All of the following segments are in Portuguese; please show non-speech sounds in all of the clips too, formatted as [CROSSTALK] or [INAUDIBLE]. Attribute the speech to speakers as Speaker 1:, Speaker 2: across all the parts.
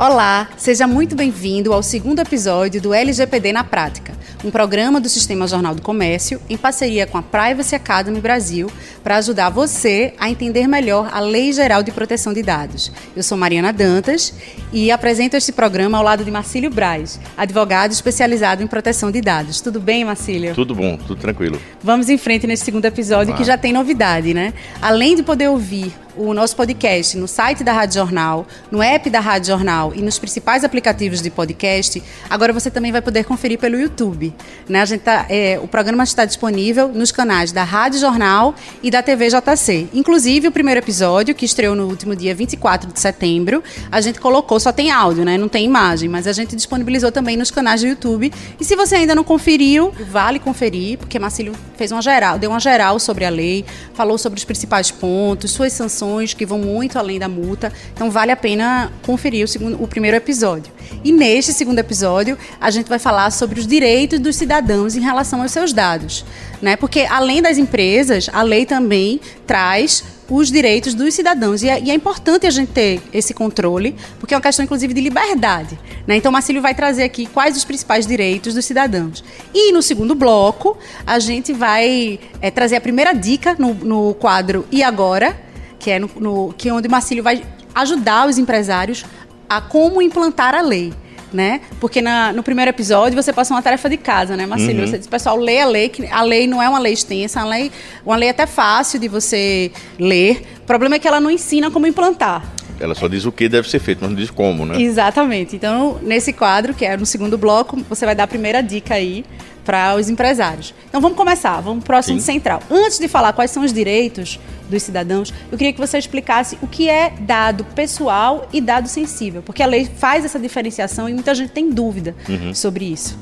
Speaker 1: Olá, seja muito bem-vindo ao segundo episódio do LGPD na Prática, um programa do Sistema Jornal do Comércio em parceria com a Privacy Academy Brasil para ajudar você a entender melhor a Lei Geral de Proteção de Dados. Eu sou Mariana Dantas e apresento este programa ao lado de Marcílio Braz, advogado especializado em proteção de dados. Tudo bem, Marcílio?
Speaker 2: Tudo bom, tudo tranquilo.
Speaker 1: Vamos em frente nesse segundo episódio que já tem novidade, né? Além de poder ouvir o nosso podcast no site da Rádio Jornal, no app da Rádio Jornal e nos principais aplicativos de podcast, agora você também vai poder conferir pelo YouTube. Né? A gente tá, é, o programa está disponível nos canais da Rádio Jornal e da TV JC. Inclusive, o primeiro episódio, que estreou no último dia 24 de setembro, a gente colocou, só tem áudio, né? não tem imagem, mas a gente disponibilizou também nos canais do YouTube. E se você ainda não conferiu, vale conferir, porque Marcílio fez uma geral, deu uma geral sobre a lei, falou sobre os principais pontos, suas sanções que vão muito além da multa. Então vale a pena conferir o, segundo, o primeiro episódio. E neste segundo episódio, a gente vai falar sobre os direitos dos cidadãos em relação aos seus dados. Né? Porque além das empresas, a lei também traz os direitos dos cidadãos. E é, e é, importante a gente ter esse controle, porque é uma questão, inclusive, de liberdade. Né? Então, Marcílio vai trazer aqui quais os principais direitos dos cidadãos. E no segundo bloco, a gente vai é, trazer a primeira dica no, no quadro E Agora? Que é no, no que é onde o Marcílio vai ajudar os empresários a como implantar a lei. Né? Porque na, no primeiro episódio você passou uma tarefa de casa, né, Marcílio? Uhum. Você disse, pessoal, lê a lei, que a lei não é uma lei extensa, uma lei, uma lei até fácil de você ler. O problema é que ela não ensina como implantar.
Speaker 2: Ela só diz o que deve ser feito, mas não diz como, né?
Speaker 1: Exatamente. Então, nesse quadro, que é no segundo bloco, você vai dar a primeira dica aí para os empresários. Então vamos começar, vamos para o assunto Sim. central. Antes de falar quais são os direitos dos cidadãos, eu queria que você explicasse o que é dado pessoal e dado sensível, porque a lei faz essa diferenciação e muita gente tem dúvida uhum. sobre isso.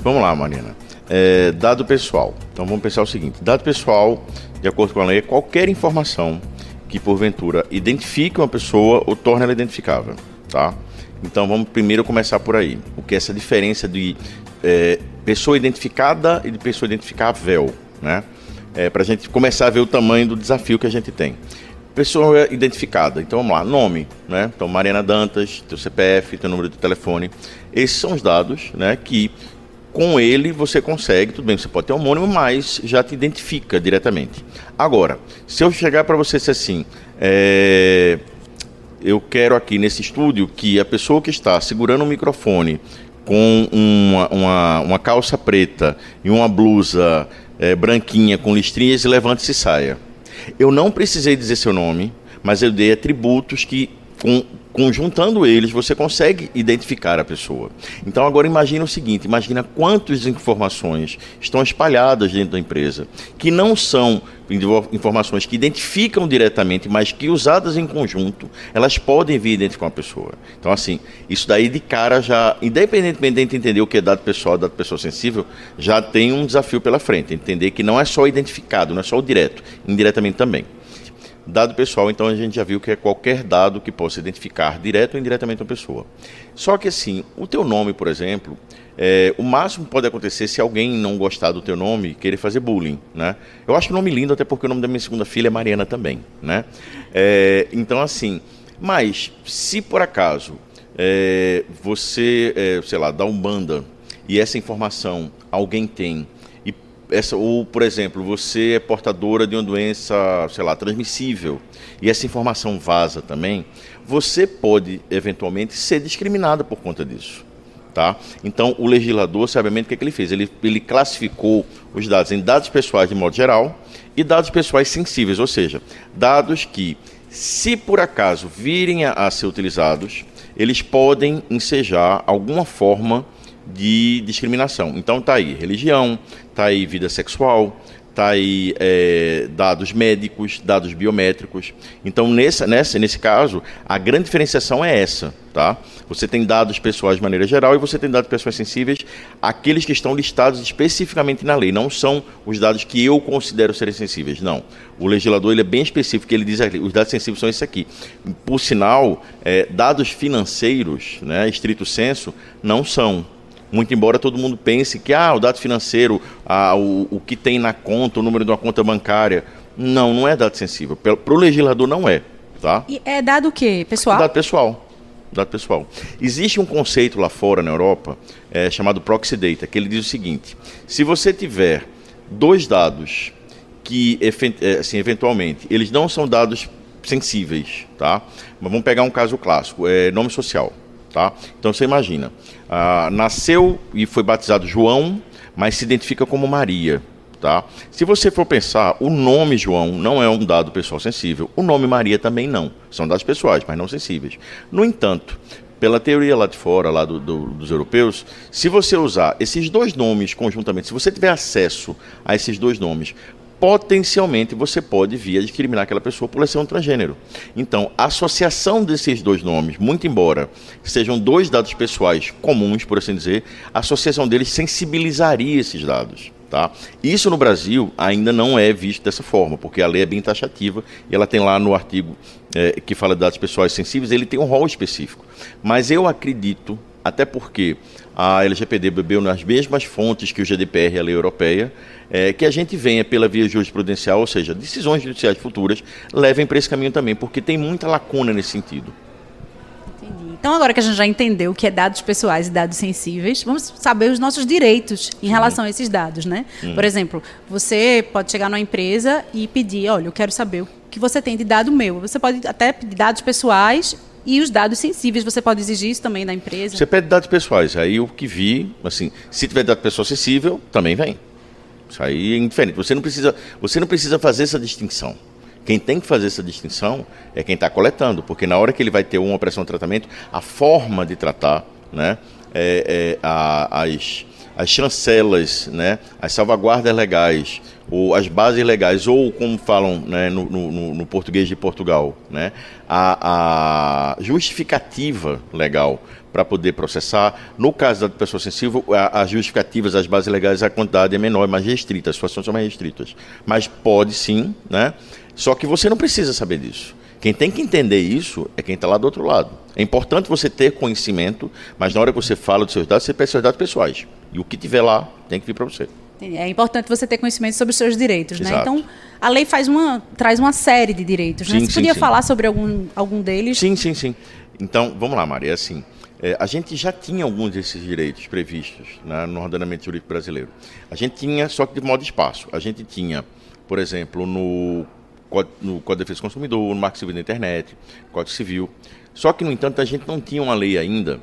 Speaker 2: Vamos lá, Marina. É, dado pessoal. Então vamos pensar o seguinte: dado pessoal, de acordo com a lei, é qualquer informação que porventura identifique uma pessoa ou torne ela identificável, tá? Então vamos primeiro começar por aí. O que é essa diferença de é, pessoa identificada e de pessoa identificável, né? É, para a gente começar a ver o tamanho do desafio que a gente tem. Pessoa identificada, então vamos lá, nome, né? Então Mariana Dantas, teu CPF, teu número de telefone. Esses são os dados, né? Que com ele você consegue, tudo bem, você pode ter homônimo, mas já te identifica diretamente. Agora, se eu chegar para você e dizer assim, é, eu quero aqui nesse estúdio que a pessoa que está segurando o microfone com uma, uma, uma calça preta e uma blusa é, branquinha com listrinhas e levante-se e saia. Eu não precisei dizer seu nome, mas eu dei atributos que com, conjuntando eles, você consegue identificar a pessoa. Então agora imagine o seguinte, imagina quantas informações estão espalhadas dentro da empresa, que não são informações que identificam diretamente, mas que usadas em conjunto, elas podem vir identificar uma pessoa. Então assim, isso daí de cara já, independentemente de entender o que é dado pessoal, dado pessoa sensível, já tem um desafio pela frente, entender que não é só identificado, não é só o direto, indiretamente também. Dado pessoal, então a gente já viu que é qualquer dado que possa identificar direto ou indiretamente uma pessoa. Só que assim, o teu nome, por exemplo, é, o máximo pode acontecer se alguém não gostar do teu nome e querer fazer bullying, né? Eu acho o nome lindo, até porque o nome da minha segunda filha é Mariana também, né? É, então assim, mas se por acaso é, você, é, sei lá, dá um banda e essa informação alguém tem essa, ou, por exemplo, você é portadora de uma doença, sei lá, transmissível, e essa informação vaza também, você pode, eventualmente, ser discriminada por conta disso. Tá? Então, o legislador, sabiamente, o que, é que ele fez? Ele, ele classificou os dados em dados pessoais de modo geral e dados pessoais sensíveis, ou seja, dados que, se por acaso virem a, a ser utilizados, eles podem ensejar alguma forma de discriminação. Então tá aí religião, tá aí vida sexual, tá aí é, dados médicos, dados biométricos. Então nessa, nessa, nesse caso a grande diferenciação é essa, tá? Você tem dados pessoais de maneira geral e você tem dados pessoais sensíveis, aqueles que estão listados especificamente na lei. Não são os dados que eu considero serem sensíveis, não. O legislador ele é bem específico, ele diz que os dados sensíveis são esses aqui. Por sinal, é, dados financeiros, né, estrito senso, não são. Muito embora todo mundo pense que ah, o dado financeiro, ah, o, o que tem na conta, o número de uma conta bancária. Não, não é dado sensível. Para o legislador não é. Tá?
Speaker 1: E é dado o quê? Pessoal?
Speaker 2: Dado pessoal. dado pessoal. Existe um conceito lá fora, na Europa, é, chamado Proxy Data, que ele diz o seguinte: se você tiver dois dados que, é, assim, eventualmente, eles não são dados sensíveis, tá? Mas vamos pegar um caso clássico, é nome social, tá? Então você imagina, ah, nasceu e foi batizado João, mas se identifica como Maria. Tá? Se você for pensar, o nome João não é um dado pessoal sensível, o nome Maria também não. São dados pessoais, mas não sensíveis. No entanto, pela teoria lá de fora, lá do, do, dos europeus, se você usar esses dois nomes conjuntamente, se você tiver acesso a esses dois nomes, potencialmente você pode vir a discriminar aquela pessoa por ser um transgênero. Então, a associação desses dois nomes, muito embora sejam dois dados pessoais comuns, por assim dizer, a associação deles sensibilizaria esses dados. Tá? Isso no Brasil ainda não é visto dessa forma, porque a lei é bem taxativa e ela tem lá no artigo é, que fala de dados pessoais sensíveis, ele tem um rol específico. Mas eu acredito, até porque a LGPD bebeu nas mesmas fontes que o GDPR e a lei europeia, é, que a gente venha pela via jurisprudencial, ou seja, decisões judiciais futuras, levem para esse caminho também, porque tem muita lacuna nesse sentido.
Speaker 1: Então, agora que a gente já entendeu o que é dados pessoais e dados sensíveis, vamos saber os nossos direitos em relação a esses dados, né? Hum. Por exemplo, você pode chegar numa empresa e pedir, olha, eu quero saber o que você tem de dado meu. Você pode até pedir dados pessoais e os dados sensíveis, você pode exigir isso também da empresa?
Speaker 2: Você pede dados pessoais. Aí o que vi, assim, se tiver dado pessoal sensível, também vem. Isso aí é indiferente. Você não precisa, você não precisa fazer essa distinção. Quem tem que fazer essa distinção é quem está coletando, porque na hora que ele vai ter uma operação de tratamento, a forma de tratar, né, é, é, a, as, as chancelas, né, as salvaguardas legais, ou as bases legais, ou como falam né, no, no, no, português de Portugal, né, a, a justificativa legal para poder processar. No caso da pessoa sensível, as justificativas, as bases legais, a quantidade é menor, é mais restrita, as situações são mais restritas. Mas pode sim, né? Só que você não precisa saber disso. Quem tem que entender isso é quem está lá do outro lado. É importante você ter conhecimento, mas na hora que você fala dos seus dados, você pede seus dados pessoais. E o que tiver lá tem que vir para você.
Speaker 1: É importante você ter conhecimento sobre os seus direitos, né? Então, a lei faz uma, traz uma série de direitos, né? Sim, você sim, podia sim. falar sobre algum, algum deles?
Speaker 2: Sim, sim, sim. Então, vamos lá, Maria. É assim, é, a gente já tinha alguns desses direitos previstos né, no ordenamento jurídico brasileiro. A gente tinha, só que de modo espaço. A gente tinha, por exemplo, no no Código de Defesa do Consumidor, no Marco Civil da Internet, Código Civil. Só que, no entanto, a gente não tinha uma lei ainda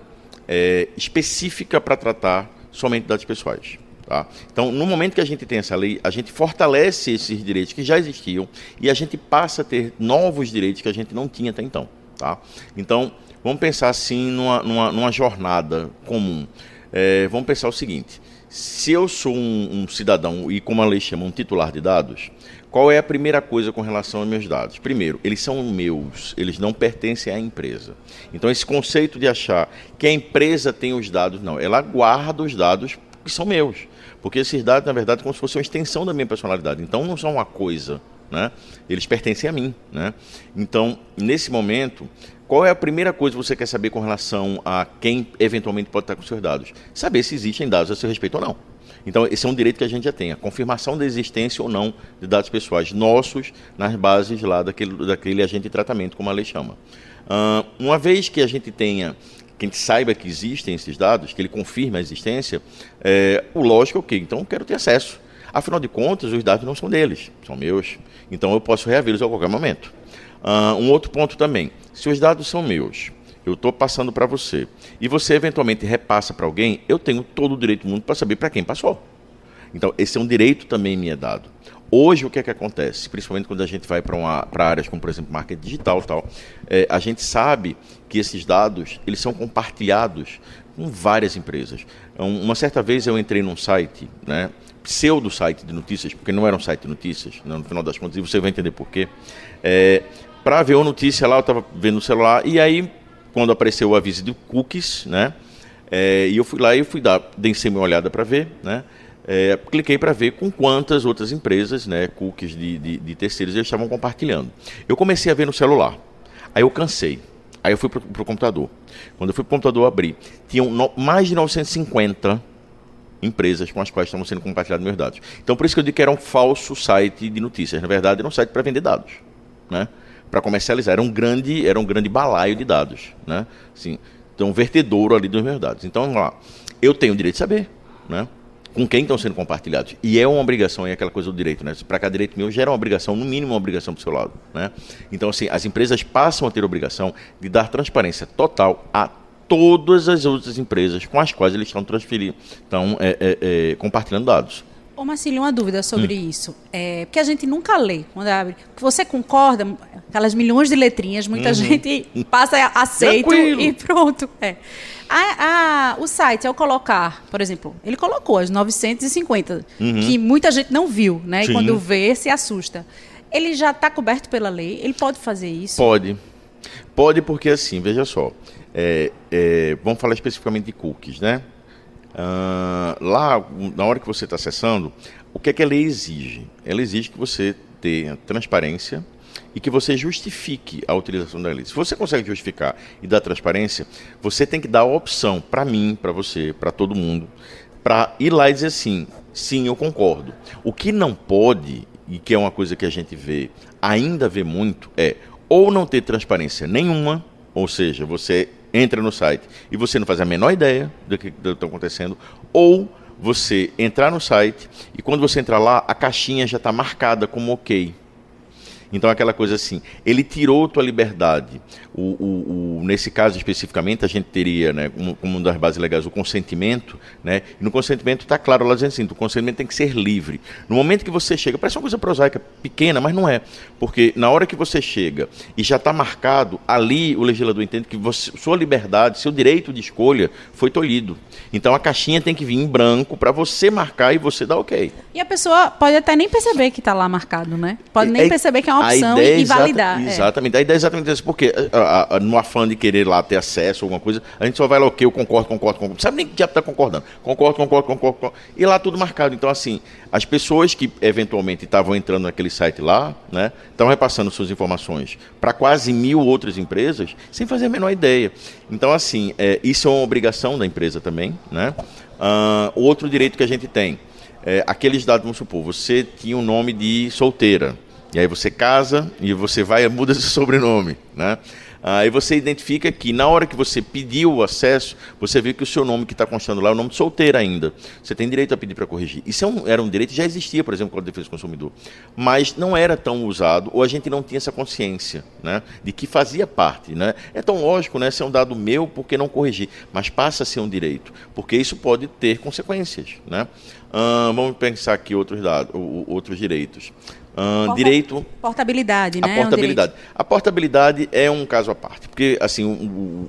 Speaker 2: é, específica para tratar somente dados pessoais. Tá? Então, no momento que a gente tem essa lei, a gente fortalece esses direitos que já existiam e a gente passa a ter novos direitos que a gente não tinha até então. Tá? Então, vamos pensar assim numa, numa, numa jornada comum. É, vamos pensar o seguinte: se eu sou um, um, cidadão e, como a lei chama, um titular de dados, qual é a primeira coisa com relação aos meus dados? Primeiro, eles são meus, eles não pertencem à empresa. Então, esse conceito de achar que a empresa tem os dados, não, ela guarda os dados que são meus. Porque esses dados, na verdade, como se fosse uma extensão da minha personalidade. Então, não são uma coisa, né? Eles pertencem a mim, né? Então, nesse momento, qual é a primeira coisa que você quer saber com relação a quem eventualmente pode estar com seus dados? Saber se existem dados a seu respeito ou não. Então, esse é um direito que a gente já tem, a confirmação da existência ou não de dados pessoais nossos nas bases lá daquele, daquele agente de tratamento, como a lei chama. Uh, uma vez que a gente tenha, que a gente saiba que existem esses dados, que ele confirme a existência, é, o lógico é o quê? Então, quero ter acesso. Afinal de contas, os dados não são deles, são meus. Então, eu posso reavê-los a qualquer momento. Uh, um outro ponto também, se os dados são meus, eu estou passando para você, e você eventualmente repassa para alguém, eu tenho todo o direito do mundo para saber para quem passou. Então, esse é um direito também me é dado. Hoje, o que é que acontece? Principalmente quando a gente vai para áreas como, por exemplo, marketing digital tal, é, a gente sabe que esses dados eles são compartilhados com várias empresas. Então, uma certa vez eu entrei num site, né, pseudo site de notícias, porque não era um site de notícias, né, no final das contas, e você vai entender por quê. É, para ver uma notícia lá, eu estava vendo no celular, e aí quando apareceu o aviso de cookies, né? É, e eu fui lá e fui dar, dei uma olhada para ver, né? É, cliquei para ver com quantas outras empresas, né, cookies de, de, de terceiros, eles estavam compartilhando. Eu comecei a ver no celular, aí eu cansei, aí eu fui para o computador. Quando eu fui para o computador abrir, tinham no, mais de 950 empresas com as quais estavam sendo compartilhados meus dados. Então, por isso que eu digo que era um falso site de notícias. Na verdade, era um site para vender dados. Né? para comercializar. Era um grande, era um grande balaio de dados, né? Assim, então, um vertedouro ali dos meus dados. Então, lá. Eu tenho o direito de saber, né? Com quem estão sendo compartilhados. E é uma obrigação, é aquela coisa do direito, né? Para cada direito meu, gera uma obrigação, no mínimo uma obrigação para o seu lado, né? Então, assim, as empresas passam a ter a obrigação de dar transparência total a todas as outras empresas com as quais eles estão transferindo, estão é, é, é, compartilhando dados.
Speaker 1: Ô Marcílio, uma dúvida sobre hum. isso. É, porque a gente nunca lê quando abre. Você concorda? Aquelas milhões de letrinhas, muita uhum. gente passa, aceita e pronto. É. A, a, o site, ao colocar, por exemplo, ele colocou as 950, uhum. que muita gente não viu, né? Sim. E quando vê, se assusta. Ele já está coberto pela lei? Ele pode fazer isso?
Speaker 2: Pode. Pode porque, assim, veja só. É, é, vamos falar especificamente de cookies, né? Uh, lá, na hora que você está acessando, o que é que a lei exige? Ela exige que você tenha transparência e que você justifique a utilização da lei. Se você consegue justificar e dar transparência, você tem que dar a opção para mim, para você, para todo mundo, para ir lá e dizer assim, sim, eu concordo. O que não pode, e que é uma coisa que a gente vê, ainda vê muito, é ou não ter transparência nenhuma, ou seja, você entra no site e você não faz a menor ideia do que está acontecendo, ou você entrar no site e quando você entrar lá, a caixinha já está marcada como ok. Então, aquela coisa assim, ele tirou tua liberdade. O, o, o, nesse caso especificamente, a gente teria, né, como, uma das bases legais, o consentimento, né, e no consentimento está claro lá dizendo assim, o consentimento tem que ser livre. No momento que você chega, parece uma coisa prosaica, pequena, mas não é, porque na hora que você chega e já está marcado, ali o legislador entende que você, sua liberdade, seu direito de escolha foi tolhido. Então a caixinha tem que vir em branco para você marcar e você dar ok.
Speaker 1: E a pessoa pode até nem perceber que está lá marcado, né? Pode nem é, perceber que é uma opção e, e validar.
Speaker 2: Exata, é. Exatamente. A ideia é exatamente isso, porque a, a, no afã de querer lá ter acesso a alguma coisa, a gente só vai lá, ok, eu concordo, concordo, concordo. Sabe nem que diabo está concordando. Concordo, concordo, concordo, concordo. E lá tudo marcado. Então, assim, as pessoas que eventualmente estavam entrando naquele site lá, né, estão repassando suas informações para quase mil outras empresas sem fazer a menor ideia. Então, assim, é, isso é uma obrigação da empresa também, né? Uh, outro direito que a gente tem, é, aqueles dados, vamos supor, você tinha um nome de solteira, e aí você casa e você vai muda seu sobrenome, né? Aí você identifica que na hora que você pediu o acesso, você vê que o seu nome que está constando lá é o nome de solteiro ainda. Você tem direito a pedir para corrigir. Isso é um, era um direito que já existia, por exemplo, com a defesa do consumidor. Mas não era tão usado, ou a gente não tinha essa consciência né, de que fazia parte. Né? É tão lógico, né? Se é um dado meu, por que não corrigir? Mas passa a ser um direito, porque isso pode ter consequências. Né? vamos pensar aqui outros dados, outros direitos. Uh, direito.
Speaker 1: Portabilidade, né?
Speaker 2: A portabilidade. É um a portabilidade é um caso à parte, porque assim, o,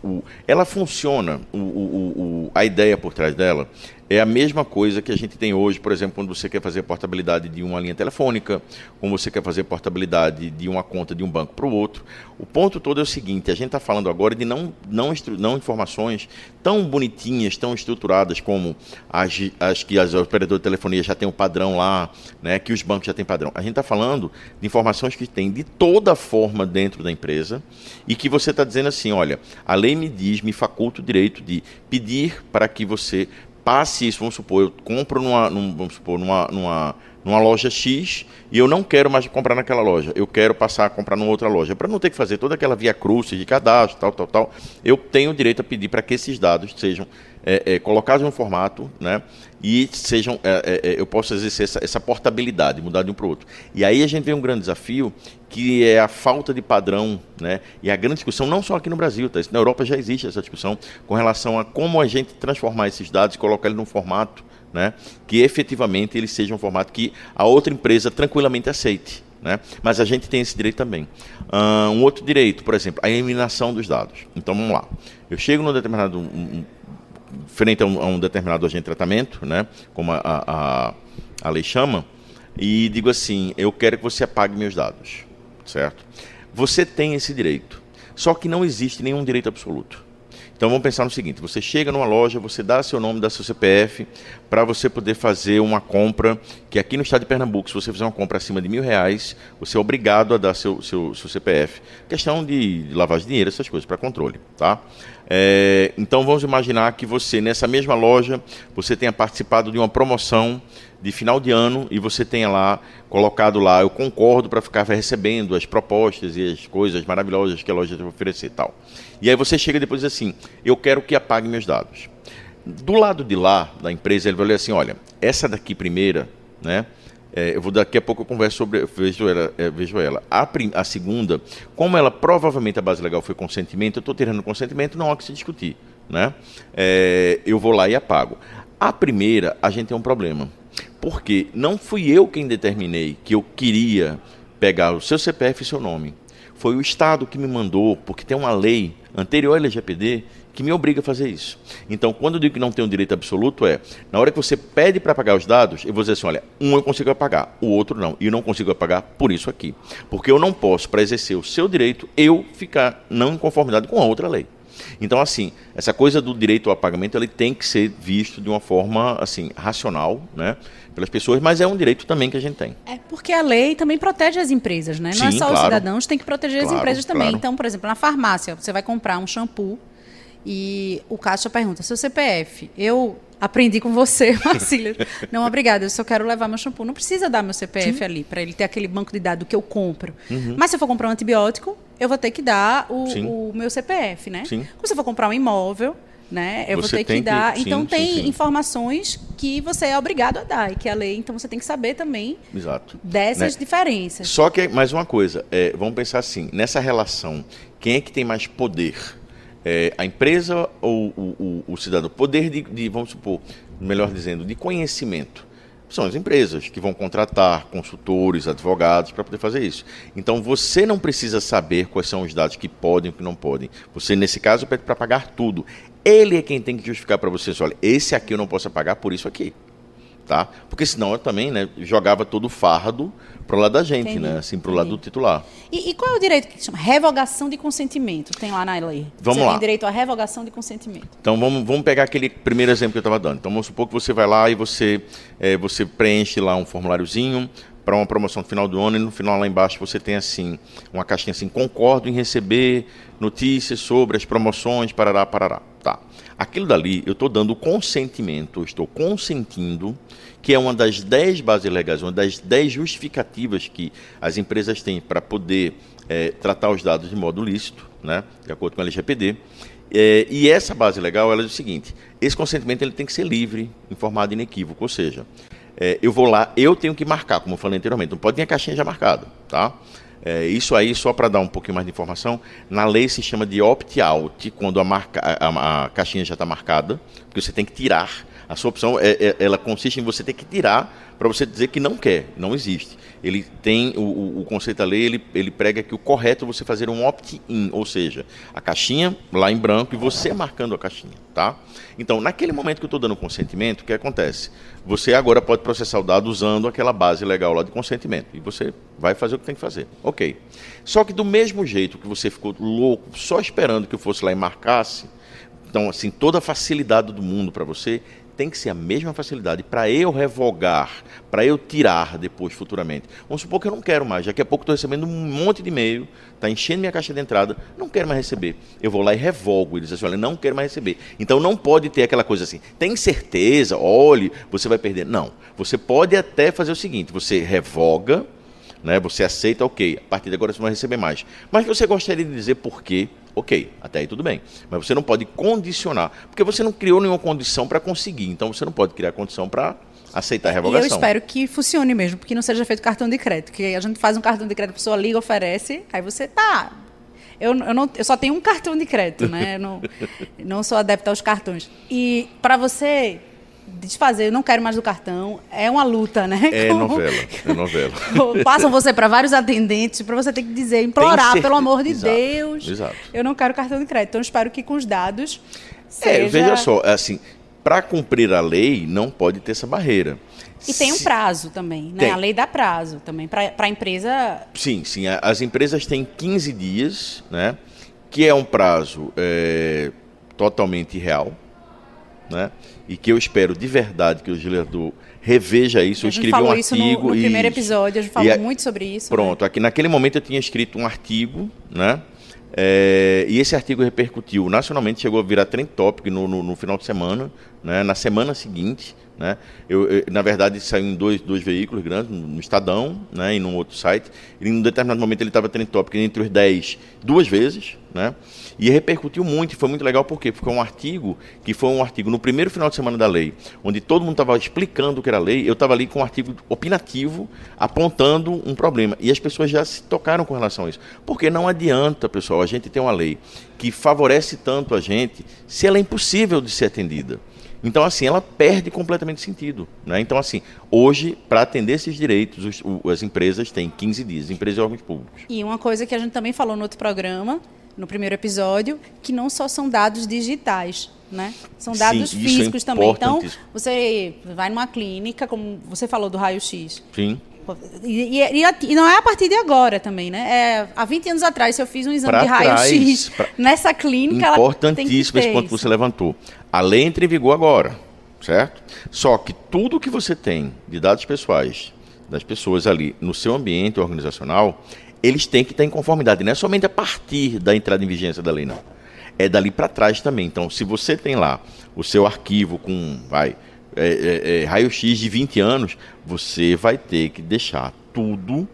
Speaker 2: o, o ela funciona, a ideia por trás dela é a mesma coisa que a gente tem hoje, por exemplo, quando você quer fazer portabilidade de uma linha telefônica, quando você quer fazer portabilidade de uma conta de um banco para o outro. O ponto todo é o seguinte: a gente está falando agora de não, não, não informações tão bonitinhas, tão estruturadas como as, as que as operadoras de telefonia já têm o padrão lá, né, que os bancos já têm padrão. A gente está falando de informações que tem de toda forma dentro da empresa e que você está dizendo assim: olha, a lei me diz, me faculta o direito de pedir para que você passe isso, vamos supor, eu compro numa, num, vamos supor, numa, numa, numa loja X e eu não quero mais comprar naquela loja, eu quero passar a comprar numa outra loja. Para não ter que fazer toda aquela via cruz de cadastro, tal, tal, tal, eu tenho o direito a pedir para que esses dados sejam é, é, colocados formato, né? E sejam, é, é, é eu possa exercer essa, essa, portabilidade, mudar de um para o outro. E aí a gente vê um grande desafio, que é a falta de padrão, né? E a grande discussão, não só aqui no Brasil, tá? na Europa já existe essa discussão com relação a como a gente transformar esses dados e colocar eles num formato, né? Que efetivamente eles sejam um formato que a outra empresa tranquilamente aceite. Né? Mas a gente tem esse direito também. Uh, um outro direito, por exemplo, a eliminação dos dados. Então vamos lá. Eu chego num determinado um, frente a um, a um, determinado agente de tratamento, né, como a, a, a lei chama, e digo assim: eu quero que você apague meus dados, certo? Você tem esse direito, só que não existe nenhum direito absoluto. Então vamos pensar no seguinte: você chega numa loja, você dá seu nome, dá seu CPF, para você poder fazer uma compra, que aqui no estado de Pernambuco, se você fizer uma compra acima de mil reais, você é obrigado a dar seu, seu, seu CPF. Questão de de dinheiro, essas coisas, para controle. Tá? É, então vamos imaginar que você, nessa mesma loja, você tenha participado de uma promoção de final de ano e você tenha lá colocado lá, eu concordo para ficar recebendo as propostas e as coisas maravilhosas que a loja te oferecer e tal. E aí você chega depois e diz assim, eu quero que apague meus dados. Do lado de lá, da empresa, ele vai ler assim, olha, essa daqui primeira, né, é, eu vou daqui a pouco eu converso sobre, vejo ela, é, vejo ela. A, prim, a, segunda, como ela provavelmente a base legal foi consentimento, eu estou tirando consentimento, não há que se discutir, né? É, eu vou lá e apago. A primeira, a gente tem um problema, porque não fui eu quem determinei que eu queria pegar o seu CPF e seu nome. Foi o Estado que me mandou, porque tem uma lei anterior à LGPD que me obriga a fazer isso. Então, quando eu digo que não tem um direito absoluto, é na hora que você pede para pagar os dados, eu vou dizer assim: olha, um eu consigo apagar, o outro não. E eu não consigo apagar por isso aqui. Porque eu não posso, para exercer o seu direito, eu ficar não em conformidade com a outra lei. Então, assim, essa coisa do direito ao apagamento ele tem que ser visto de uma forma assim racional, né, pelas pessoas, mas é um direito também que a gente tem.
Speaker 1: É porque a lei também protege as empresas, né? Não Sim, é só claro. os cidadãos, tem que proteger claro, as empresas também. Claro. Então, por exemplo, na farmácia, você vai comprar um shampoo e o caixa pergunta: seu CPF, eu aprendi com você, [LAUGHS] Marcílio. não, obrigada, eu só quero levar meu shampoo. Não precisa dar meu CPF Sim. ali, para ele ter aquele banco de dados que eu compro. Uhum. Mas se eu for comprar um antibiótico, eu vou ter que dar o, o meu CPF, né? Sim. Se eu for comprar um imóvel, né? Eu você vou ter que dar. Que... Sim, então tem sim, sim. informações que você é obrigado a dar e que a lei, então você tem que saber também
Speaker 2: Exato.
Speaker 1: dessas né? diferenças.
Speaker 2: Só que mais uma coisa, é, vamos pensar assim, nessa relação, quem é que tem mais poder? É, a empresa ou o, o, o cidadão, poder de, de, vamos supor, melhor dizendo, de conhecimento. São as empresas que vão contratar consultores, advogados para poder fazer isso. Então você não precisa saber quais são os dados que podem e que não podem. Você, nesse caso, pede para pagar tudo. Ele é quem tem que justificar para você, olha, esse aqui eu não posso pagar por isso aqui tá? Porque senão eu também, né, jogava todo o fardo pro lado da gente, Entendi. né, assim, pro lado do titular.
Speaker 1: E, e, qual é o direito que chama? Revogação de consentimento, tem lá na lei.
Speaker 2: Vamos
Speaker 1: você
Speaker 2: lá.
Speaker 1: tem direito à revogação de consentimento.
Speaker 2: Então vamos, vamos pegar aquele primeiro exemplo que eu estava dando. Então vamos supor que você vai lá e você, é, você preenche lá um formuláriozinho para uma promoção no final do ano e no final lá embaixo você tem assim uma caixinha assim concordo em receber notícias sobre as promoções parará parará tá aquilo dali eu estou dando consentimento estou consentindo que é uma das 10 bases legais uma das 10 justificativas que as empresas têm para poder é, tratar os dados de modo lícito né de acordo com a LGPD é, e essa base legal ela diz o seguinte esse consentimento ele tem que ser livre informado e inequívoco ou seja é, eu vou lá, eu tenho que marcar, como eu falei anteriormente, não pode ter a caixinha já marcada, tá? É, isso aí, só para dar um pouquinho mais de informação, na lei se chama de opt-out, quando a, marca, a, a caixinha já está marcada, porque você tem que tirar. A sua opção, é, é, ela consiste em você ter que tirar para você dizer que não quer, não existe ele tem o, o, conceito da lei, ele, ele prega que o correto é você fazer um opt-in, ou seja, a caixinha lá em branco e você marcando a caixinha, tá? Então, naquele momento que eu estou dando consentimento, o que acontece? Você agora pode processar o dado usando aquela base legal lá de consentimento e você vai fazer o que tem que fazer, ok? Só que do mesmo jeito que você ficou louco só esperando que eu fosse lá e marcasse, então assim toda a facilidade do mundo para você tem que ser a mesma facilidade para eu revogar, para eu tirar depois, futuramente. Vamos supor que eu não quero mais, daqui a pouco estou recebendo um monte de e-mail, está enchendo minha caixa de entrada, não quero mais receber. Eu vou lá e revogo. Ele diz assim: olha, não quero mais receber. Então não pode ter aquela coisa assim, tem certeza, olhe, você vai perder. Não. Você pode até fazer o seguinte: você revoga né? Você aceita, ok, a partir de agora você não vai receber mais. Mas você gostaria de dizer por quê? Ok, até aí tudo bem. Mas você não pode condicionar, porque você não criou nenhuma condição para conseguir. Então você não pode criar condição para aceitar a revogação.
Speaker 1: E eu espero que funcione mesmo, porque não seja feito cartão de crédito. Que a gente faz um cartão de crédito, a pessoa liga, oferece, aí você tá. Eu, eu, não, eu só tenho um cartão de crédito, né? Eu não, não sou adepta aos cartões. E para você desfazer, eu não quero mais do cartão. É uma luta, né?
Speaker 2: É Como... novela, é [LAUGHS] novela.
Speaker 1: Passam você para vários atendentes para você ter que dizer, implorar, pelo amor de exato, Deus.
Speaker 2: Exato.
Speaker 1: Eu não quero cartão de crédito. Então, espero que com os dados.
Speaker 2: É, seja... É, veja só, assim, para cumprir a lei, não pode ter essa barreira.
Speaker 1: E tem um prazo também, né? Tem. A lei dá prazo também para a empresa.
Speaker 2: Sim, sim. As empresas têm 15 dias, né? Que é um prazo é, totalmente real, né? E que eu espero de verdade que o legislador reveja isso. Eu escrevi um artigo.
Speaker 1: No, no primeiro episódio, a gente falou muito sobre isso.
Speaker 2: Pronto, né? aqui naquele momento eu tinha escrito um artigo, né? É, e esse artigo repercutiu nacionalmente, chegou a virar trend topic no, no, no final de semana, né, na semana seguinte. Né? Eu, eu, na verdade, saiu em dois, dois veículos grandes, no Estadão né, e num outro site. E em um determinado momento ele estava trend topic entre os 10 duas vezes. Né? E repercutiu muito, e foi muito legal porque foi um artigo que foi um artigo no primeiro final de semana da lei, onde todo mundo estava explicando o que era a lei, eu estava ali com um artigo opinativo, apontando um problema. E as pessoas já se tocaram com relação a isso. Porque não adianta, pessoal, a gente ter uma lei que favorece tanto a gente se ela é impossível de ser atendida. Então, assim, ela perde completamente sentido. Né? Então, assim, hoje, para atender esses direitos, os, o, as empresas têm 15 dias, empresas e órgãos públicos.
Speaker 1: E uma coisa que a gente também falou no outro programa, no primeiro episódio, que não só são dados digitais, né? São dados Sim, é físicos é também. Então, você vai numa clínica, como você falou do raio-x.
Speaker 2: Sim.
Speaker 1: E, e, e, não é a partir de agora também, né? É, há 20 anos atrás, se eu fiz um exame pra de raio-x nessa clínica.
Speaker 2: Importantíssimo esse ponto que você levantou. A lei entra em vigor agora, certo? Só que tudo que você tem de dados pessoais das pessoas ali no seu ambiente organizacional, eles têm que estar em conformidade. Não é somente a partir da entrada em vigência da lei, não. É dali para trás também. Então, se você tem lá o seu arquivo com, vai, é, é, é, raio-x de 20 anos, você vai ter que deixar tudo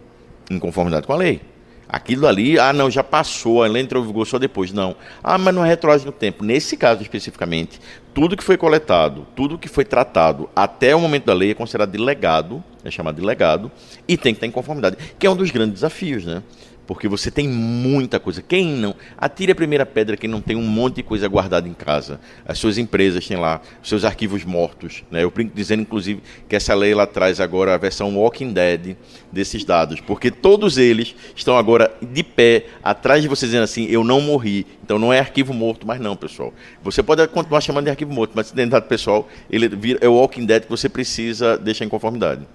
Speaker 2: em conformidade com a lei. Aquilo ali, ah, não, já passou, a lei entrou em vigor só depois. Não. Ah, mas não é retroage no tempo. Nesse caso especificamente, tudo que foi coletado, tudo que foi tratado até o momento da lei é considerado de legado, é chamado de legado, e tem que estar em conformidade, que é um dos grandes desafios, né? Porque você tem muita coisa. Quem não? Atire a primeira pedra quem não tem um monte de coisa guardada em casa. As suas empresas têm lá os seus arquivos mortos. Né? Eu brinco dizendo, inclusive, que essa lei lá traz agora a versão Walking Dead desses dados, porque todos eles estão agora de pé, atrás de você dizendo assim, eu não morri. Então não é arquivo morto, mas não, pessoal. Você pode continuar chamando de arquivo morto, mas dentro dado pessoal, ele vira, é o Walking Dead que você precisa deixar em conformidade.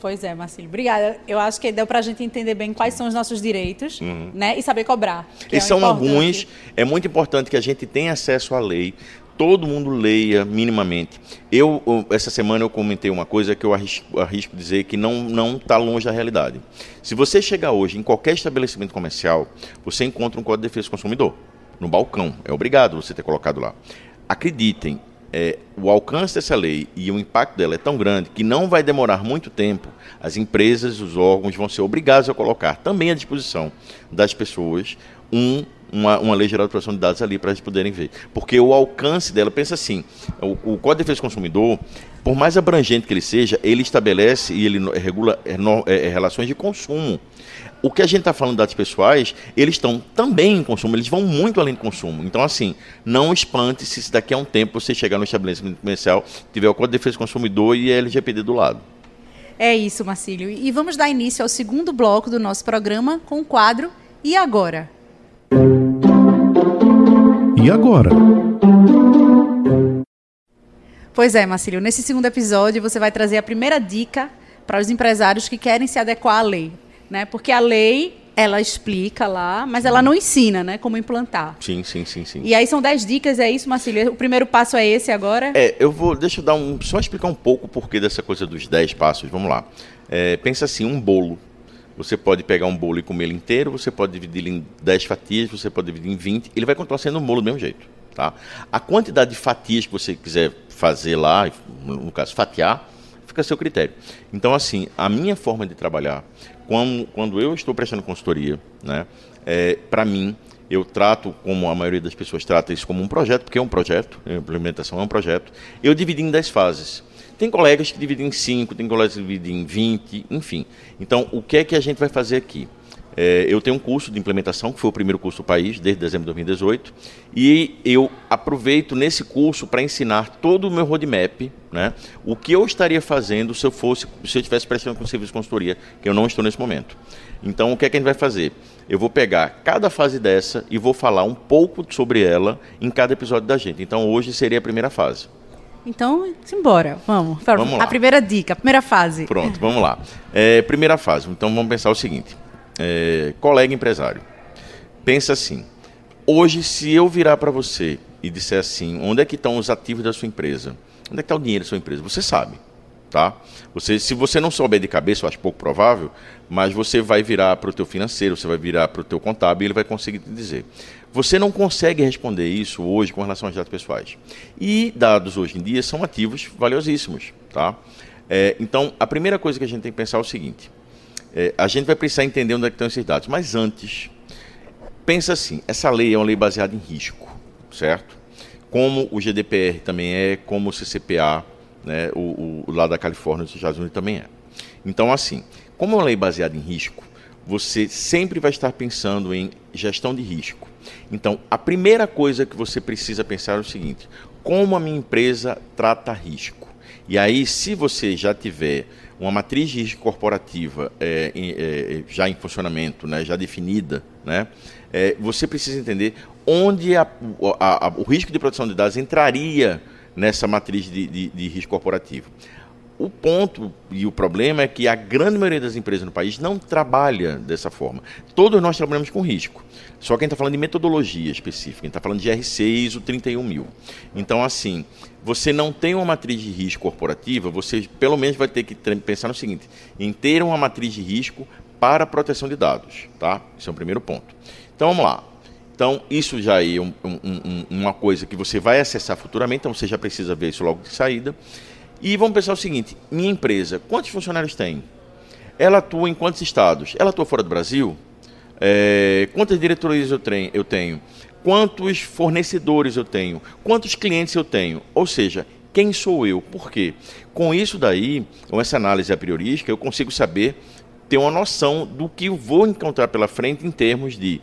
Speaker 1: Pois é, Marcílio. Obrigada. Eu acho que deu para a gente entender bem quais são os nossos direitos uhum. né? e saber cobrar.
Speaker 2: E é são alguns. É muito importante que a gente tenha acesso à lei. Todo mundo leia minimamente. Eu, essa semana, eu comentei uma coisa que eu arrisco, arrisco dizer que não está longe da realidade. Se você chegar hoje em qualquer estabelecimento comercial, você encontra um Código de Defesa do Consumidor. No balcão. É obrigado você ter colocado lá. Acreditem, é, o alcance dessa lei e o impacto dela é tão grande que não vai demorar muito tempo. As empresas, os órgãos vão ser obrigados a colocar também à disposição das pessoas um, uma, uma lei geral de proteção de dados ali para eles poderem ver. Porque o alcance dela, pensa assim, o, o Código de Defesa do Consumidor, por mais abrangente que ele seja, ele estabelece e ele regula é, é, é relações de consumo o que a gente está falando de dados pessoais, eles estão também em consumo, eles vão muito além do consumo. Então, assim, não espante se daqui a um tempo você chegar no estabelecimento comercial, tiver o Código de Defesa do Consumidor e a LGPD do lado.
Speaker 1: É isso, Marcílio. E vamos dar início ao segundo bloco do nosso programa com o quadro E Agora?
Speaker 3: E agora?
Speaker 1: Pois é, Marcílio. Nesse segundo episódio, você vai trazer a primeira dica para os empresários que querem se adequar à lei né? Porque a lei ela explica lá, mas ela não ensina, né, como implantar.
Speaker 2: Sim, sim, sim, sim.
Speaker 1: E aí são 10 dicas, é isso, Marcílio? O primeiro passo é esse agora?
Speaker 2: É, eu vou, deixa eu dar um, só explicar um pouco o porquê dessa coisa dos 10 passos. Vamos lá. É, pensa assim, um bolo. Você pode pegar um bolo e comer ele inteiro, você pode dividir ele em 10 fatias, você pode dividir em 20, ele vai continuar sendo um bolo do mesmo jeito, tá? A quantidade de fatias que você quiser fazer lá, no caso fatiar, fica a seu critério. Então, assim, a minha forma de trabalhar quando, quando eu estou prestando consultoria, né, é, para mim, eu trato, como a maioria das pessoas trata isso como um projeto, porque é um projeto, a implementação é um projeto, eu dividi em 10 fases. Tem colegas que dividem em 5, tem colegas que dividem em 20, enfim. Então, o que é que a gente vai fazer aqui? É, eu tenho um curso de implementação, que foi o primeiro curso do país, desde dezembro de 2018, e eu aproveito nesse curso para ensinar todo o meu roadmap, né, o que eu estaria fazendo se eu fosse, se eu estivesse prestando com serviço de consultoria, que eu não estou nesse momento. Então, o que é que a gente vai fazer? Eu vou pegar cada fase dessa e vou falar um pouco sobre ela em cada episódio da gente. Então, hoje seria a primeira fase.
Speaker 1: Então, simbora. Vamos. vamos lá. A primeira dica, a primeira fase.
Speaker 2: Pronto, vamos lá. É, primeira fase. Então, vamos pensar o seguinte é, colega empresário, pensa assim: hoje, se eu virar para você e disser assim, onde é que estão os ativos da sua empresa? Onde é que está o dinheiro da sua empresa? Você sabe. tá? Você, se você não souber de cabeça, eu acho pouco provável, mas você vai virar para o teu financeiro, você vai virar para o teu contábil e ele vai conseguir te dizer. Você não consegue responder isso hoje com relação aos dados pessoais. E dados hoje em dia são ativos valiosíssimos, tá? É, então, a primeira coisa que a gente tem que pensar é o seguinte: é, a gente vai precisar entender onde é que estão esses dados, mas antes, pensa assim: essa lei é uma lei baseada em risco, certo? Como o GDPR também é, como o CCPA, né, o, o lá da Califórnia, dos Estados Unidos também é. Então, assim, como é uma lei baseada em risco, você sempre vai estar pensando em gestão de risco. Então, a primeira coisa que você precisa pensar é o seguinte: como a minha empresa trata risco? E aí, se você já tiver uma matriz de risco corporativa é, é, já em funcionamento, né, já definida, né, é, você precisa entender onde a, a, a, o risco de proteção de dados entraria nessa matriz de, de, de risco corporativo. O ponto e o problema é que a grande maioria das empresas no país não trabalha dessa forma. Todos nós trabalhamos com risco. Só que a gente está falando de metodologia específica, está falando de RC ISO 31000. Então, assim, você não tem uma matriz de risco corporativa, você pelo menos vai ter que pensar no seguinte: em ter uma matriz de risco para proteção de dados. Tá? Esse é o primeiro ponto. Então, vamos lá. Então, isso já é um, um, um, uma coisa que você vai acessar futuramente, então você já precisa ver isso logo de saída. E vamos pensar o seguinte: minha empresa, quantos funcionários tem? Ela atua em quantos estados? Ela atua fora do Brasil? É, quantas diretorias eu tenho, eu tenho? Quantos fornecedores eu tenho? Quantos clientes eu tenho? Ou seja, quem sou eu? Por quê? Com isso daí, com essa análise a priorística, eu consigo saber, ter uma noção do que eu vou encontrar pela frente em termos de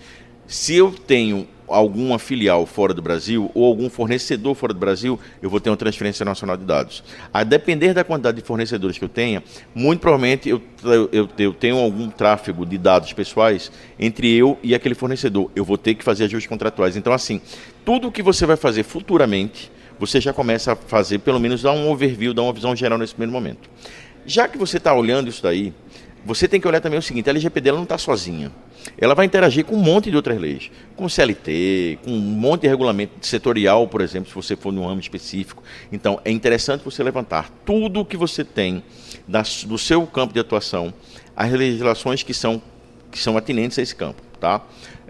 Speaker 2: se eu tenho alguma filial fora do Brasil ou algum fornecedor fora do Brasil, eu vou ter uma transferência nacional de dados. A depender da quantidade de fornecedores que eu tenha, muito provavelmente eu, eu, eu tenho algum tráfego de dados pessoais entre eu e aquele fornecedor. Eu vou ter que fazer ajustes contratuais. Então, assim, tudo que você vai fazer futuramente, você já começa a fazer, pelo menos, dar um overview, dar uma visão geral nesse primeiro momento. Já que você está olhando isso daí, você tem que olhar também o seguinte: a LGPD ela não está sozinha. Ela vai interagir com um monte de outras leis, com CLT, com um monte de regulamento setorial, por exemplo, se você for num ramo específico. Então, é interessante você levantar tudo o que você tem do seu campo de atuação, as legislações que são, que são atinentes a esse campo. Tá?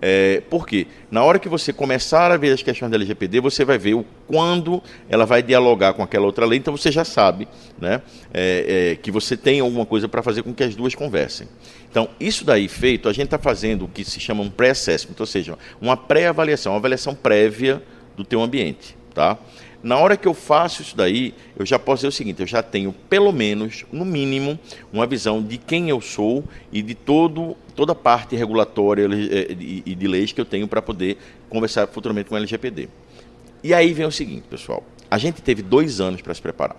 Speaker 2: É, por quê? Na hora que você começar a ver as questões da LGPD, você vai ver o quando ela vai dialogar com aquela outra lei, então você já sabe né, é, é, que você tem alguma coisa para fazer com que as duas conversem. Então, isso daí feito, a gente está fazendo o que se chama um pré-assessment, ou seja, uma pré-avaliação, uma avaliação prévia do teu ambiente. Tá? Na hora que eu faço isso daí, eu já posso dizer o seguinte: eu já tenho pelo menos, no mínimo, uma visão de quem eu sou e de todo, toda a parte regulatória eh, e de leis que eu tenho para poder conversar futuramente com o LGPD. E aí vem o seguinte, pessoal: a gente teve dois anos para se preparar.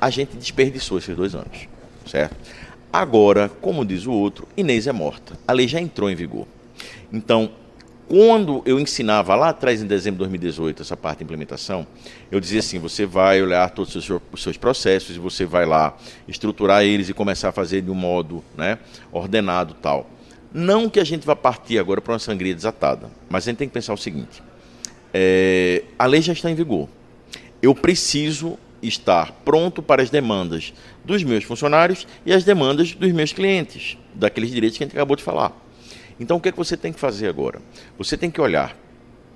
Speaker 2: A gente desperdiçou esses dois anos, certo? Agora, como diz o outro, Inês é morta. A lei já entrou em vigor. Então, quando eu ensinava lá atrás, em dezembro de 2018, essa parte de implementação, eu dizia assim: você vai olhar todos os seus, os seus processos e você vai lá estruturar eles e começar a fazer de um modo né, ordenado tal. Não que a gente vá partir agora para uma sangria desatada, mas a gente tem que pensar o seguinte: é, a lei já está em vigor. Eu preciso estar pronto para as demandas dos meus funcionários e as demandas dos meus clientes, daqueles direitos que a gente acabou de falar. Então, o que, é que você tem que fazer agora? Você tem que olhar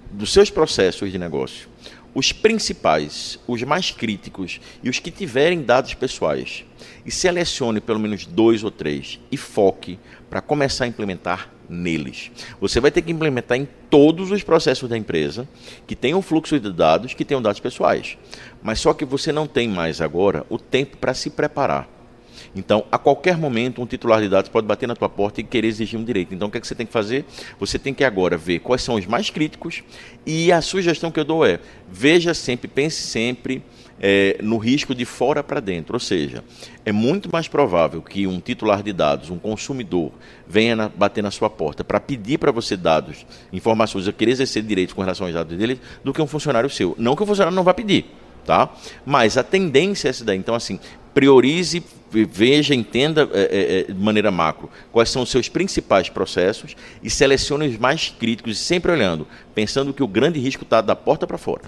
Speaker 2: dos seus processos de negócio, os principais, os mais críticos e os que tiverem dados pessoais, e selecione pelo menos dois ou três e foque para começar a implementar neles. Você vai ter que implementar em todos os processos da empresa que tenham fluxo de dados, que tenham dados pessoais. Mas só que você não tem mais agora o tempo para se preparar. Então, a qualquer momento, um titular de dados pode bater na tua porta e querer exigir um direito. Então, o que, é que você tem que fazer? Você tem que agora ver quais são os mais críticos e a sugestão que eu dou é: veja sempre, pense sempre é, no risco de fora para dentro. Ou seja, é muito mais provável que um titular de dados, um consumidor, venha na, bater na sua porta para pedir para você dados, informações, a querer exercer direitos com relação aos dados dele, do que um funcionário seu. Não que o funcionário não vá pedir. Tá? Mas a tendência é essa daí. Então, assim, priorize, veja, entenda é, é, é, de maneira macro quais são os seus principais processos e selecione os mais críticos, sempre olhando, pensando que o grande risco está da porta para fora.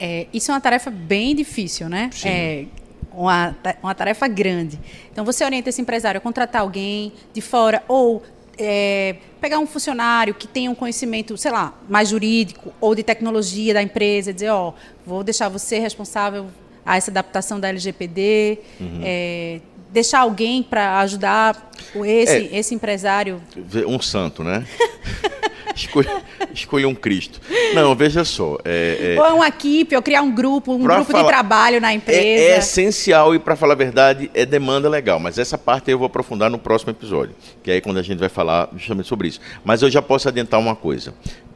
Speaker 1: É, isso é uma tarefa bem difícil, né? É, uma, uma tarefa grande. Então, você orienta esse empresário a contratar alguém de fora ou é, pegar um funcionário que tenha um conhecimento, sei lá, mais jurídico ou de tecnologia da empresa, dizer, ó, vou deixar você responsável a essa adaptação da LGPD, uhum. é, deixar alguém para ajudar esse, é, esse empresário.
Speaker 2: Um santo, né? [LAUGHS] Escolha, escolha um Cristo. Não, veja só.
Speaker 1: É, é, ou uma equipe, ou criar um grupo, um grupo falar, de trabalho na empresa. É,
Speaker 2: é essencial e, para falar a verdade, é demanda legal. Mas essa parte eu vou aprofundar no próximo episódio, que é aí quando a gente vai falar justamente sobre isso. Mas eu já posso adiantar uma coisa.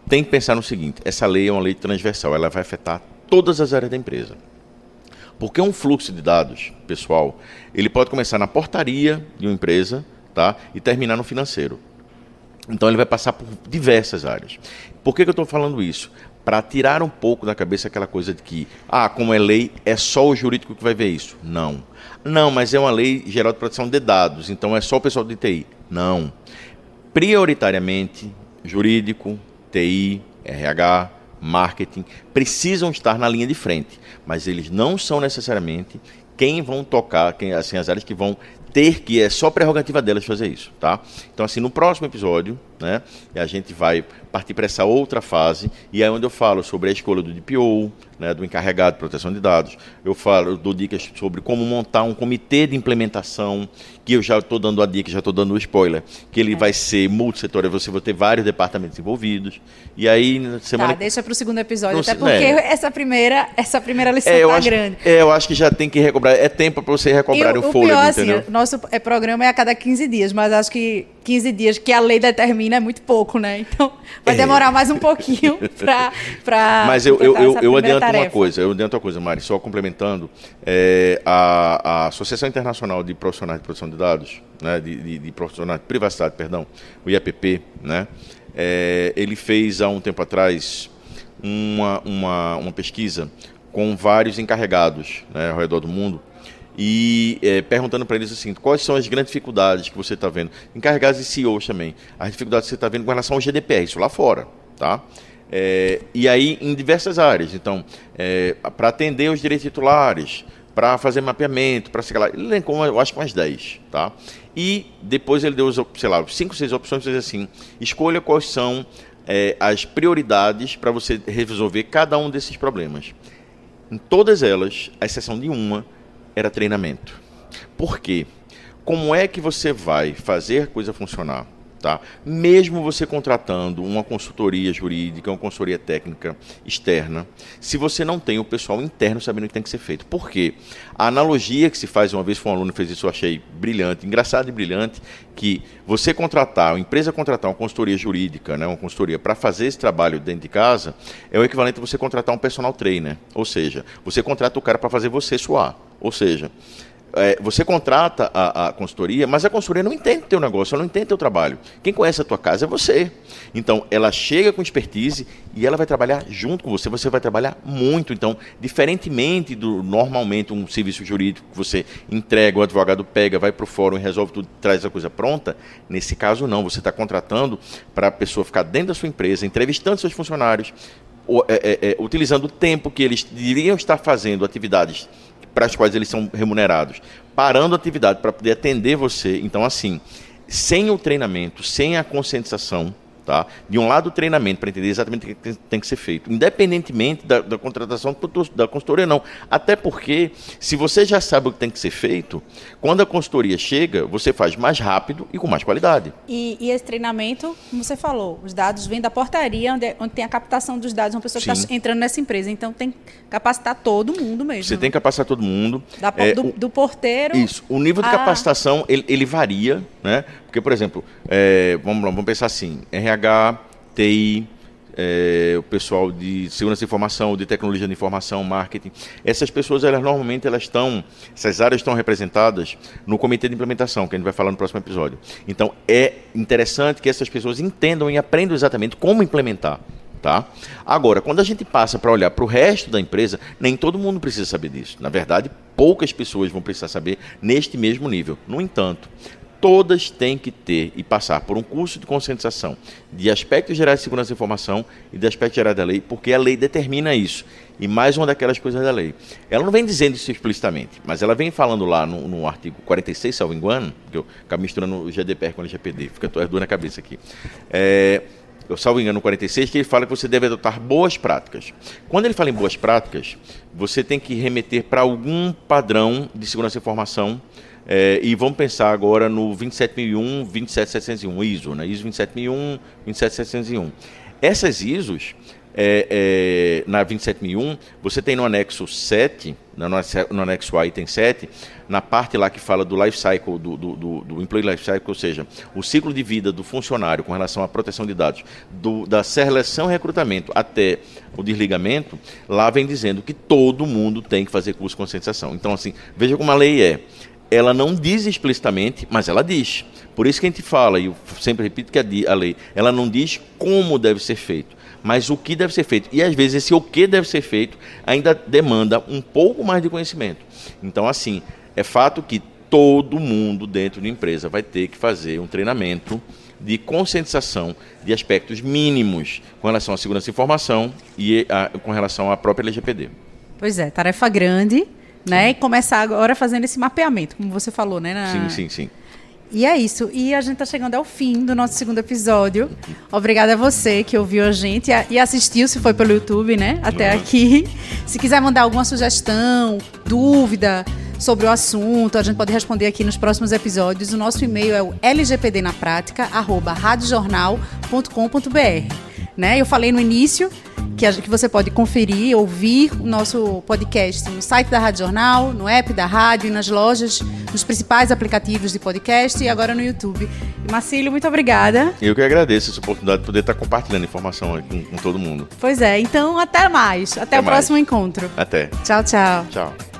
Speaker 2: Tem que pensar no seguinte: essa lei é uma lei transversal, ela vai afetar todas as áreas da empresa. Porque um fluxo de dados, pessoal, ele pode começar na portaria de uma empresa tá, e terminar no financeiro. Então ele vai passar por diversas áreas. Por que, que eu estou falando isso? Para tirar um pouco da cabeça aquela coisa de que, ah, como é lei, é só o jurídico que vai ver isso. Não. Não, mas é uma lei geral de proteção de dados, então é só o pessoal de TI. Não. Prioritariamente, jurídico, TI, RH, marketing, precisam estar na linha de frente, mas eles não são necessariamente quem vão tocar, quem, assim, as áreas que vão ter que é só prerrogativa delas fazer isso, tá? Então assim, no próximo episódio, né, a gente vai partir para essa outra fase e é onde eu falo sobre a escolha do DPO, né, do encarregado de proteção de dados. Eu falo, dou dicas sobre como montar um comitê de implementação, que eu já estou dando a dica, já estou dando o spoiler, que ele é. vai ser multissetorial, você vai ter vários departamentos envolvidos. E aí,
Speaker 1: semana. Tá, deixa para o segundo episódio, até porque é. essa primeira, essa primeira lição é, tá
Speaker 2: acho,
Speaker 1: grande.
Speaker 2: É, eu acho que já tem que recobrar. É tempo para você recobrar o, o fôlego, pior, assim, entendeu? Assim,
Speaker 1: nosso é, programa é a cada 15 dias, mas acho que 15 dias que a lei determina é muito pouco, né? Então vai é. demorar mais um pouquinho [LAUGHS] para.
Speaker 2: Mas eu, eu, eu, eu adianto tarefa. uma coisa, eu adianto uma coisa, Mari, só complementando. É, a, a, Associação Internacional de Profissionais de Proteção de Dados, né, de, de, de profissionais de privacidade, perdão, o IAPP, né? É, ele fez há um tempo atrás uma, uma, uma pesquisa com vários encarregados né, ao redor do mundo e é, perguntando para eles assim, quais são as grandes dificuldades que você está vendo, encarregados de CEOs também, as dificuldades que você está vendo com relação ao GDPR, isso lá fora, tá? É, e aí em diversas áreas, então, é, para atender os direitos titulares, para fazer mapeamento, para sei lá, ele elencou, eu acho, umas 10, tá? E depois ele deu, sei lá, 5, 6 opções, diz assim, escolha quais são é, as prioridades para você resolver cada um desses problemas. Em todas elas, à exceção de uma, era treinamento. Por quê? Como é que você vai fazer a coisa funcionar? Tá? Mesmo você contratando uma consultoria jurídica, uma consultoria técnica externa, se você não tem o pessoal interno sabendo o que tem que ser feito. Por quê? A analogia que se faz, uma vez foi um aluno que fez isso, eu achei brilhante, engraçado e brilhante, que você contratar, a empresa contratar uma consultoria jurídica, né, uma consultoria para fazer esse trabalho dentro de casa, é o equivalente a você contratar um personal trainer. Ou seja, você contrata o cara para fazer você suar. Ou seja, é, você contrata a, a, consultoria, mas a consultoria não entende o teu negócio, ela não entende o teu trabalho. Quem conhece a tua casa é você. Então, ela chega com expertise e ela vai trabalhar junto com você. Você vai trabalhar muito. Então, diferentemente do normalmente um serviço jurídico que você entrega, o advogado pega, vai para o fórum e resolve tudo, traz a coisa pronta, nesse caso não. Você está contratando para a pessoa ficar dentro da sua empresa, entrevistando seus funcionários, é, é, é, utilizando o tempo que eles iriam estar fazendo atividades para as quais eles são remunerados, parando a atividade para poder atender você. Então, assim, sem o treinamento, sem a conscientização, Tá? De um lado, o treinamento para entender exatamente o que tem que ser feito, independentemente da, da, contratação da consultoria, não. Até porque, se você já sabe o que tem que ser feito, quando a consultoria chega, você faz mais rápido e com mais qualidade.
Speaker 1: E, e esse treinamento, como você falou, os dados vêm da portaria, onde, é, onde tem a captação dos dados, uma pessoa que está entrando nessa empresa. Então, tem que capacitar todo mundo mesmo.
Speaker 2: Você tem que capacitar todo mundo.
Speaker 1: Da, é, do, do, porteiro.
Speaker 2: Isso. O nível de a... capacitação, ele, ele varia, né? Porque, por exemplo, é, vamos, vamos pensar assim, RH, TI, é, o pessoal de segurança de informação, de tecnologia de informação, marketing. Essas pessoas, elas normalmente elas estão, essas áreas estão representadas no comitê de implementação, que a gente vai falar no próximo episódio. Então, é interessante que essas pessoas entendam e aprendam exatamente como implementar. Tá? Agora, quando a gente passa para olhar para o resto da empresa, nem todo mundo precisa saber disso. Na verdade, poucas pessoas vão precisar saber neste mesmo nível. No entanto, todas têm que ter e passar por um curso de conscientização de aspectos gerais de segurança da informação e de aspectos gerais da lei, porque a lei determina isso. E mais uma daquelas coisas da lei. Ela não vem dizendo isso explicitamente, mas ela vem falando lá no, no artigo 46, salvo engano, que eu acabo misturando o GDPR com o LGPD, fica as duas na cabeça aqui. É, eu salvo engano, no 46, que ele fala que você deve adotar boas práticas. Quando ele fala em boas práticas, você tem que remeter para algum padrão de segurança da informação é, e vamos pensar agora no 27001, 27701, ISO, né? ISO 27001, 27701. Essas ISOs, é, é, na 27001, você tem no anexo 7, no, no anexo A item 7, na parte lá que fala do life cycle, do, do, do, do employee life cycle, ou seja, o ciclo de vida do funcionário com relação à proteção de dados, do, da seleção e recrutamento até o desligamento, lá vem dizendo que todo mundo tem que fazer curso de conscientização. Então, assim, veja como a lei é ela não diz explicitamente, mas ela diz. Por isso que a gente fala, e eu sempre repito que a, lei, ela não diz como deve ser feito, mas o que deve ser feito. E às vezes esse o que deve ser feito ainda demanda um pouco mais de conhecimento. Então, assim, é fato que todo mundo dentro de empresa vai ter que fazer um treinamento de conscientização de aspectos mínimos com relação à segurança da informação e a, com relação à própria LGPD.
Speaker 1: Pois é, tarefa grande, né? E começar agora fazendo esse mapeamento, como você falou, né? Na...
Speaker 2: Sim, sim, sim.
Speaker 1: E é isso. E a gente está chegando ao fim do nosso segundo episódio. Obrigada a você que ouviu a gente e assistiu, se foi pelo YouTube, né? Até uhum. aqui. [LAUGHS] Se quiser mandar alguma sugestão, dúvida sobre o assunto, a gente pode responder aqui nos próximos episódios. O nosso e-mail é o lgpdnaprática@radiojornal.com.br. Né? Eu falei no início que, a, que você pode conferir, ouvir o nosso podcast no site da Rádio Jornal, no app da rádio e nas lojas, nos principais aplicativos de podcast e agora no YouTube. E Marcílio, muito obrigada.
Speaker 2: Eu que agradeço essa oportunidade de poder estar compartilhando informação com, com todo mundo.
Speaker 1: Pois é, então até mais. Até, até o mais. próximo encontro.
Speaker 2: Até.
Speaker 1: Tchau, tchau.
Speaker 2: Tchau.